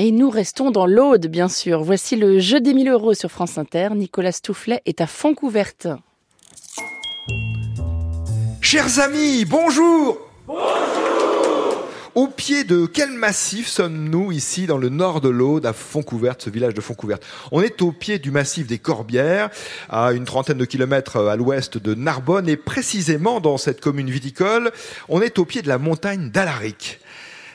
Et nous restons dans l'Aude, bien sûr. Voici le jeu des 1000 euros sur France Inter. Nicolas Stoufflet est à fond couverte. Chers amis, bonjour au pied de quel massif sommes-nous ici dans le nord de l'Aude, à Fontcouverte, ce village de Fontcouverte On est au pied du massif des Corbières, à une trentaine de kilomètres à l'ouest de Narbonne, et précisément dans cette commune viticole, on est au pied de la montagne d'Alaric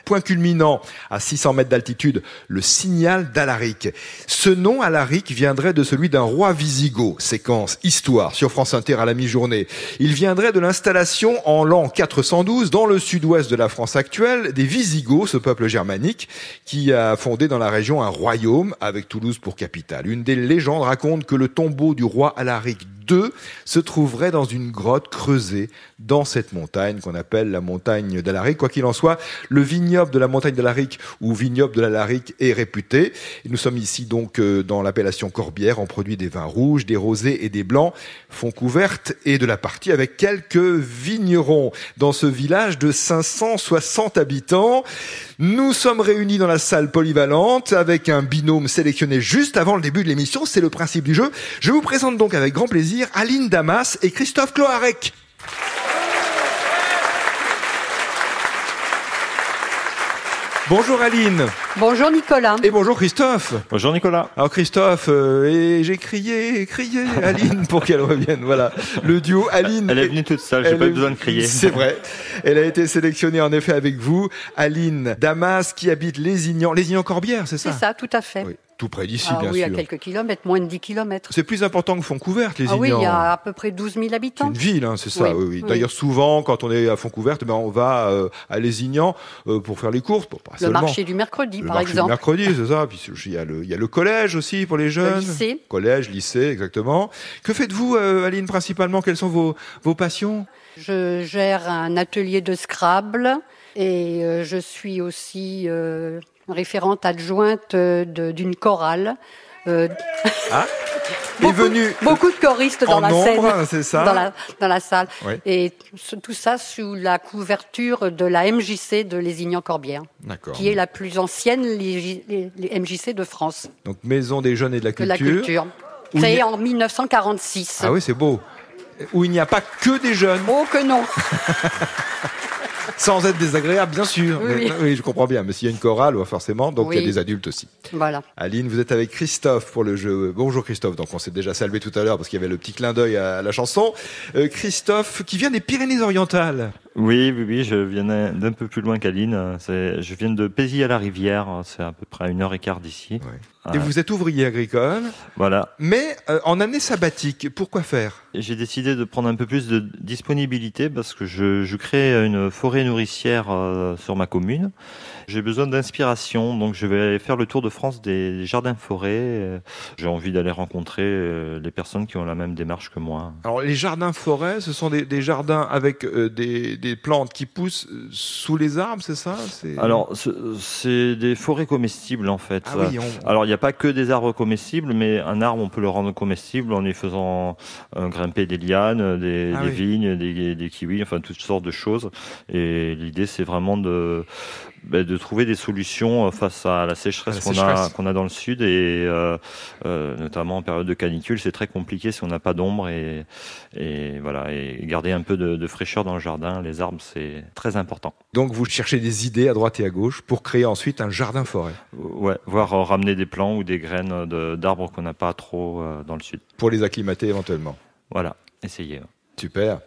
point culminant à 600 mètres d'altitude, le signal d'Alaric. Ce nom, Alaric, viendrait de celui d'un roi wisigoth. Séquence Histoire sur France Inter à la mi-journée. Il viendrait de l'installation en l'an 412 dans le sud-ouest de la France actuelle des Visigoths, ce peuple germanique, qui a fondé dans la région un royaume avec Toulouse pour capitale. Une des légendes raconte que le tombeau du roi Alaric II se trouverait dans une grotte creusée dans cette montagne qu'on appelle la montagne d'Alaric. Quoi qu'il en soit, le vignoble de la montagne d'Alaric ou vignoble de l'Alaric est réputé. Nous sommes ici donc euh, dans l'appellation Corbière. On produit des vins rouges, des rosés et des blancs, font couverte et de la partie avec quelques vignerons dans ce village de 560 habitants. Nous sommes réunis dans la salle polyvalente avec un binôme sélectionné juste avant le début de l'émission. C'est le principe du jeu. Je vous présente donc avec grand plaisir Aline Damas et Christophe Cloarec. Bonjour Aline. Bonjour Nicolas. Et bonjour Christophe. Bonjour Nicolas. Alors Christophe, euh, et j'ai crié, crié Aline pour qu'elle revienne. Voilà, le duo Aline. Elle est venue toute seule, j'ai pas eu besoin de crier. C'est vrai. Elle a été sélectionnée en effet avec vous. Aline Damas qui habite Lézignan, Lézignan-Corbière, c'est ça? C'est ça, tout à fait. Oui tout près d'ici, ah bien oui, sûr. Oui, à quelques kilomètres, moins de 10 kilomètres. C'est plus important que Fontcouverte, les ah oui, il y a à peu près 12 000 habitants. C'est une ville, hein, c'est ça. Oui, oui. D'ailleurs, souvent, quand on est à Fontcouverte, ben, on va euh, à Lézignan euh, pour faire les courses. Le marché du mercredi, le par marché exemple. Du mercredi, c'est ça. Puis il y, a le, il y a le collège aussi pour les jeunes. Le lycée. Collège, lycée, exactement. Que faites-vous, euh, Aline, principalement? Quelles sont vos, vos passions? Je gère un atelier de Scrabble et euh, je suis aussi référente adjointe d'une chorale euh... Ah beaucoup, venu beaucoup de choristes dans la nombre, scène, ça dans la, dans la salle, oui. et tout ça sous la couverture de la MJC de Lézignan-Corbière, qui est la plus ancienne les, les, les MJC de France. Donc Maison des Jeunes et de la Culture. De la culture. Créée en 1946. Ah oui, c'est beau. Où il n'y a pas que des jeunes. Oh que non sans être désagréable, bien sûr. Oui, mais, oui. oui je comprends bien. Mais s'il y a une chorale, forcément, donc Oui. il y a des adultes aussi. Voilà. Aline, vous êtes avec Christophe pour le jeu. Bonjour Christophe. Donc on s'est déjà salué tout à l'heure parce qu'il y avait le petit clin d'œil à la chanson. Euh, Christophe, qui vient des Pyrénées-Orientales. Oui, oui, oui, je viens d'un peu plus loin qu'Aline. Je viens de Pézy à la Rivière. C'est à peu près à une heure et quart d'ici. Et vous êtes ouvrier agricole, Voilà. mais euh, en année sabbatique. Pourquoi faire? J'ai décidé de prendre un peu plus de disponibilité parce que je, je crée une forêt nourricière euh, sur ma commune. J'ai besoin d'inspiration, donc je vais faire le tour de France des jardins forêts. Euh, J'ai envie d'aller rencontrer euh, les personnes qui ont la même démarche que moi. Alors les jardins forêts, ce sont des, des jardins avec des, des plantes qui poussent euh, sous les arbres, c'est ça? Alors, ce- c'est des forêts comestibles en fait. Ah oui, on- Alors, il n'y a pas que des arbres comestibles, mais un arbre, on peut le rendre comestible en y faisant euh, grimper des lianes, des, Ah des oui. vignes, des, des kiwis, enfin toutes sortes de choses. Et l'idée, c'est vraiment de de trouver des solutions euh, face à la sécheresse qu'on a a dans le sud et euh, euh, notamment en période de canicule, c'est très compliqué si on n'a pas d'ombre et, et voilà et garder un peu de, de fraîcheur dans le jardin. Les arbres, c'est très important. Donc vous cherchez des idées à droite et à gauche pour créer ensuite un jardin forêt. Ouais, voire ramener des plants ou des graines de- d'arbres qu'on n'a pas trop dans le sud. Pour les acclimater éventuellement. Voilà, essayez. Super.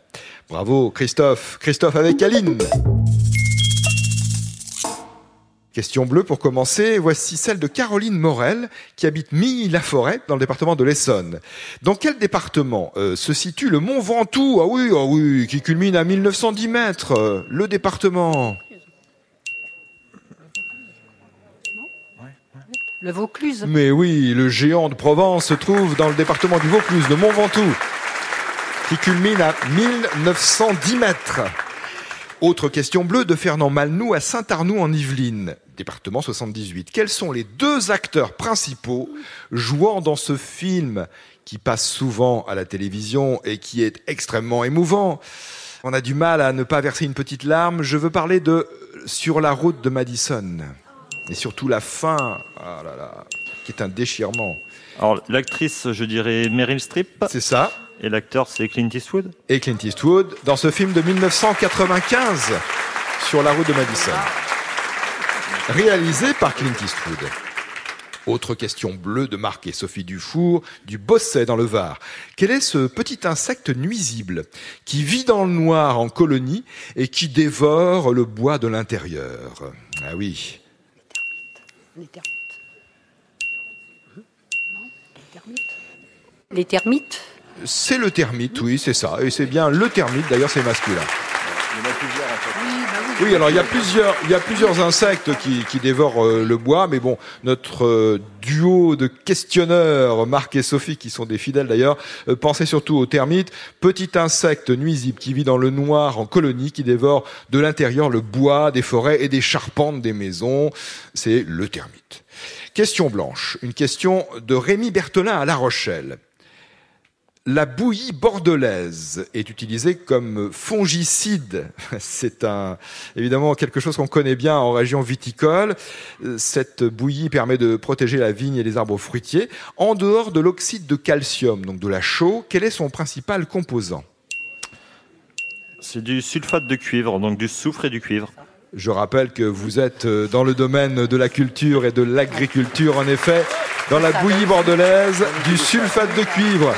Bravo Christophe. Christophe avec Aline. Question bleue pour commencer. Voici celle de Caroline Morel qui habite Milly-la-Forêt dans le département de l'Essonne. Dans quel département euh, se situe le Mont Ventoux? Ah oui, ah oui, qui culmine à 1910 mètres. Euh, Le département. Le Vaucluse. Mais oui, le géant de Provence se trouve dans le département du Vaucluse, le Mont Ventoux, qui culmine à 1910 mètres. Autre question bleue de Fernand Malnou à Saint-Arnoux en Yvelines, département 78. Quels sont les deux acteurs principaux jouant dans ce film qui passe souvent à la télévision et qui est extrêmement émouvant? On a du mal à ne pas verser une petite larme. Je veux parler de Sur la route de Madison. Et surtout la fin, ah là là, qui est un déchirement. Alors, l'actrice, je dirais Meryl Streep. C'est ça. Et l'acteur, c'est Clint Eastwood. Et Clint Eastwood, dans ce film de 1995, Sur la route de Madison. Réalisé par Clint Eastwood. Autre question bleue de Marc et Sophie Dufour, du Bosset dans le Var. Quel est ce petit insecte nuisible qui vit dans le noir en colonie et qui dévore le bois de l'intérieur? Ah oui. Les termites. Les termites? C'est le termite, oui, c'est ça. Et c'est bien le termite, d'ailleurs c'est masculin. Oui, alors il y a plusieurs, il y a plusieurs insectes qui, qui dévorent euh, le bois, mais bon, notre euh, duo de questionneurs, Marc et Sophie, qui sont des fidèles d'ailleurs, euh, pensez surtout aux termites, petit insecte nuisible qui vit dans le noir en colonie, qui dévore de l'intérieur le bois des forêts et des charpentes des maisons. C'est le termite. Question blanche, une question de Rémi Berthelin à La Rochelle. La bouillie bordelaise est utilisée comme fongicide. C'est un, évidemment quelque chose qu'on connaît bien en région viticole. Cette bouillie permet de protéger la vigne et les arbres fruitiers. En dehors de l'oxyde de calcium, donc de la chaux, quel est son principal composant? C'est du sulfate de cuivre, donc du soufre et du cuivre. Je rappelle que vous êtes euh, dans le domaine de la culture et de l'agriculture, en effet, dans la bouillie bordelaise, du sulfate de cuivre.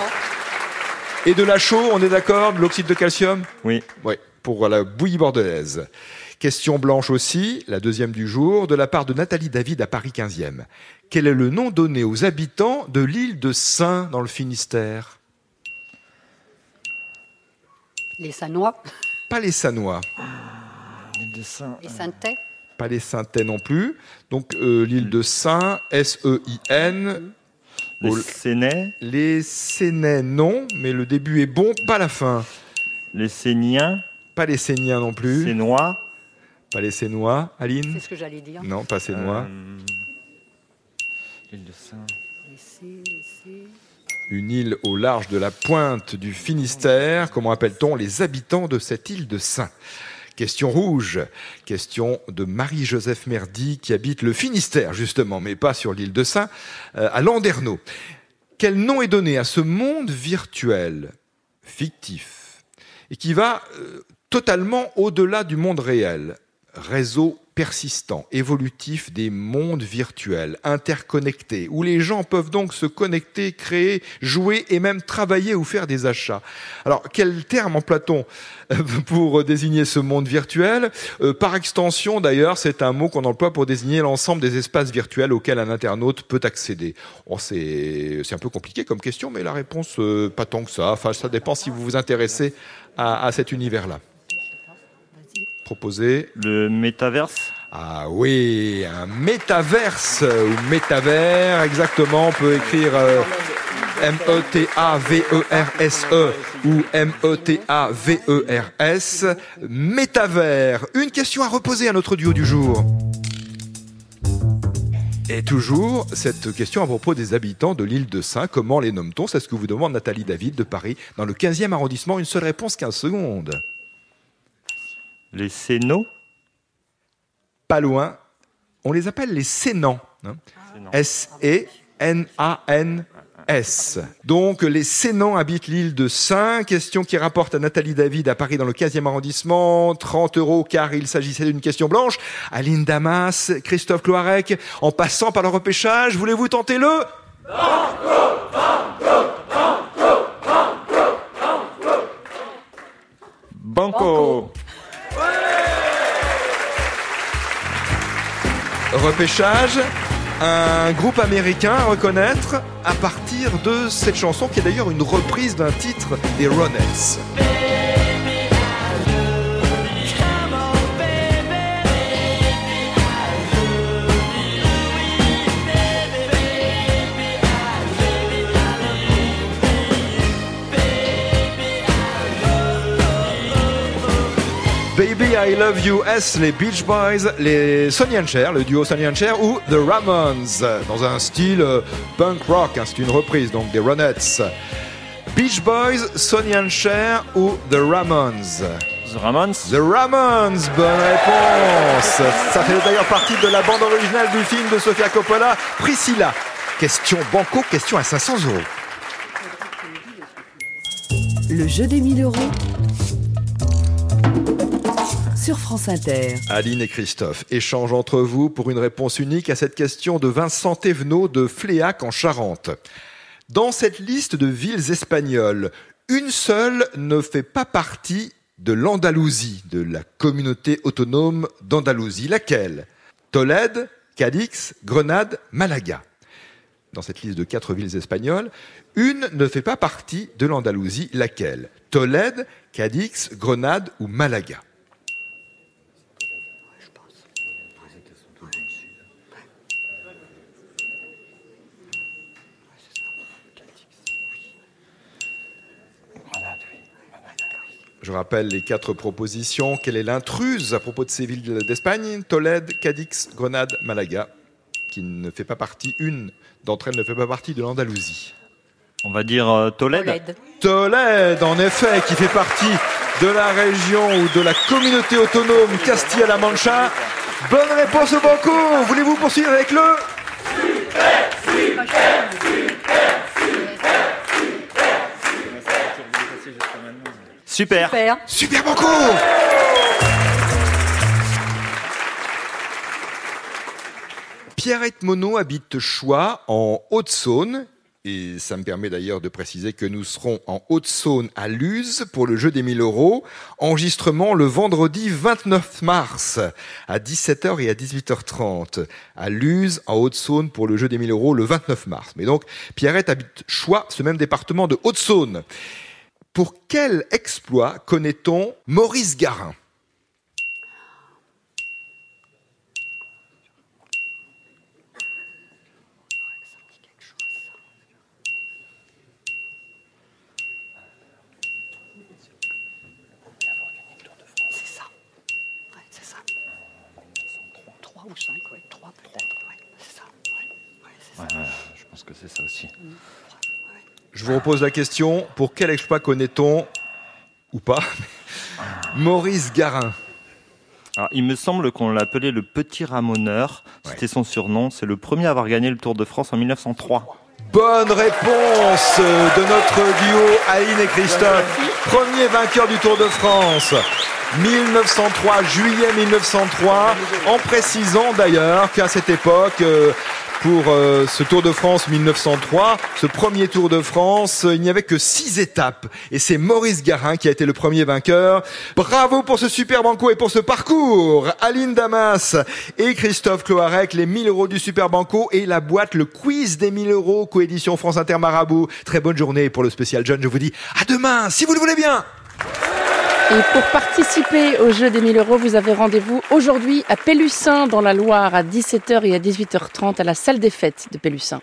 Et de la chaux, on est d'accord De l'oxyde de calcium? Oui. Oui, pour la bouillie bordelaise. Question blanche aussi, la deuxième du jour, de la part de Nathalie David à Paris 15e. Quel est le nom donné aux habitants de l'île de Saint dans le Finistère? Les Sanois Pas les Sanois, Les Saintais pas les Saintais non plus. Donc euh, l'île de Saint, S-E-I-N. Les Sénais, Les Sénais, non, mais le début est bon, pas la fin. les Séniens, Pas les Séniens non plus. Sénois. Pas les Sénois. Aline C'est ce que j'allais dire. Non, pas Sénois. euh, l'île de Saint. Une île au large de la pointe du Finistère. Comment appelle-t-on les habitants de cette île de Saint? Question rouge. Question de Marie-Joseph Merdy qui habite le Finistère, justement, mais pas sur l'île de Saint, euh, à Landerneau. Quel nom est donné à ce monde virtuel, fictif, et qui va euh, totalement au-delà du monde réel? Réseau persistant, évolutif des mondes virtuels, interconnectés, où les gens peuvent donc se connecter, créer, jouer et même travailler ou faire des achats. Alors, quel terme emploie-t-on euh, pour désigner ce monde virtuel? Euh, Par extension, d'ailleurs, c'est un mot qu'on emploie pour désigner l'ensemble des espaces virtuels auxquels un internaute peut accéder. Bon, c'est un peu compliqué comme question, mais la réponse, euh, pas tant que ça. Enfin, ça dépend si vous vous intéressez à cet univers-là. Proposé. Le métaverse. Ah oui, un métaverse ou métavers, exactement. On peut écrire euh, M-E-T-A-V-E-R-S-E E ou M-E-T-A-V-E-R-S. Métavers. Une question à reposer à notre duo du jour. Et toujours, cette question à propos des habitants de l'île de Saint. Comment les nomme-t-on? C'est ce que vous demande Nathalie David de Paris, dans le 15e arrondissement. Une seule réponse, 15 secondes. Les Sénaux. Pas loin. On les appelle les Sénans. hein. S-E-N-A-N-S. Donc, les Sénans habitent l'île de Saint. Question qui rapporte à Nathalie David à Paris dans le 15e arrondissement. 30 euros car il s'agissait d'une question blanche. Aline Damas, Christophe Cloarec, en passant par le repêchage, voulez-vous tenter le? Banco. Repêchage un groupe américain à reconnaître à partir de cette chanson qui est d'ailleurs une reprise d'un titre des Ronettes. I Love You S, les Beach Boys, les Sonny and Cher, le duo Sonny and Cher ou The Ramones, dans un style euh, punk rock, hein, c'est une reprise donc des Ronettes. Beach Boys, Sonny and Cher ou The Ramones? The Ramones? The Ramones, bonne réponse. Ça fait d'ailleurs partie de la bande originale du film de Sofia Coppola, Priscilla. Question banco, question à 500 euros. Le jeu des 1000 euros Aline et Christophe, échange entre vous pour une réponse unique à cette question de Vincent Thévenot de Fléac en Charente. Dans cette liste de villes espagnoles, une seule ne fait pas partie de l'Andalousie, de la communauté autonome d'Andalousie. Laquelle? Tolède, Cadix, Grenade, Malaga. Dans cette liste de quatre villes espagnoles, une ne fait pas partie de l'Andalousie. Laquelle? Tolède, Cadix, Grenade ou Malaga? Je rappelle les quatre propositions. Quelle est l'intruse à propos de ces villes d'Espagne? Tolède, Cadix, Grenade, Malaga, qui ne fait pas partie, une d'entre elles ne fait pas partie de l'Andalousie. On va dire euh, Tolède. Tolède. Tolède, en effet, qui fait partie de la région ou de la communauté autonome Castilla-La Mancha. Bonne réponse au banco. Voulez-vous poursuivre avec le? Super. Super. Super banco Pierrette Monod habite Choix, en Haute-Saône. Et ça me permet d'ailleurs de préciser que nous serons en Haute-Saône à Luz pour le jeu des 1000 euros. Enregistrement le vendredi 29 mars à 17h et à 18h30 à Luz en Haute-Saône pour le jeu des 1000 euros le 29 mars. Mais donc Pierrette habite Choix, ce même département de Haute-Saône. Pour quel exploit connaît-on Maurice Garin? C'est ça. Ouais, c'est ça. 3 ou 5, ouais. 3 peut-être. Ouais, c'est ça. Ouais, ouais, c'est ça. Ouais, ouais, je pense que c'est ça aussi. Je vous repose la question, pour quel exploit connaît-on, ou pas, Maurice Garin Alors, il me semble qu'on l'appelait le petit ramoneur. C'était son surnom. C'est le premier à avoir gagné le Tour de France en 1903. Bonne réponse de notre duo Aline et Christophe. Premier vainqueur du Tour de France. 1903, juillet 1903, en précisant d'ailleurs qu'à cette époque, euh, pour euh, ce Tour de France 1903, ce premier Tour de France, il n'y avait que six étapes. Et c'est Maurice Garin qui a été le premier vainqueur. Bravo pour ce super banco et pour ce parcours. Aline Damas et Christophe Cloarec, les 1000 euros du super banco et la boîte, le quiz des 1000 euros, coédition France Inter Marabout. Très bonne journée pour le spécial jeune. Je vous dis à demain, si vous le voulez bien. Et pour participer au jeu des 1000 euros, vous avez rendez-vous aujourd'hui à Pélussin dans la Loire à 17h et à 18h30 à la salle des fêtes de Pélussin.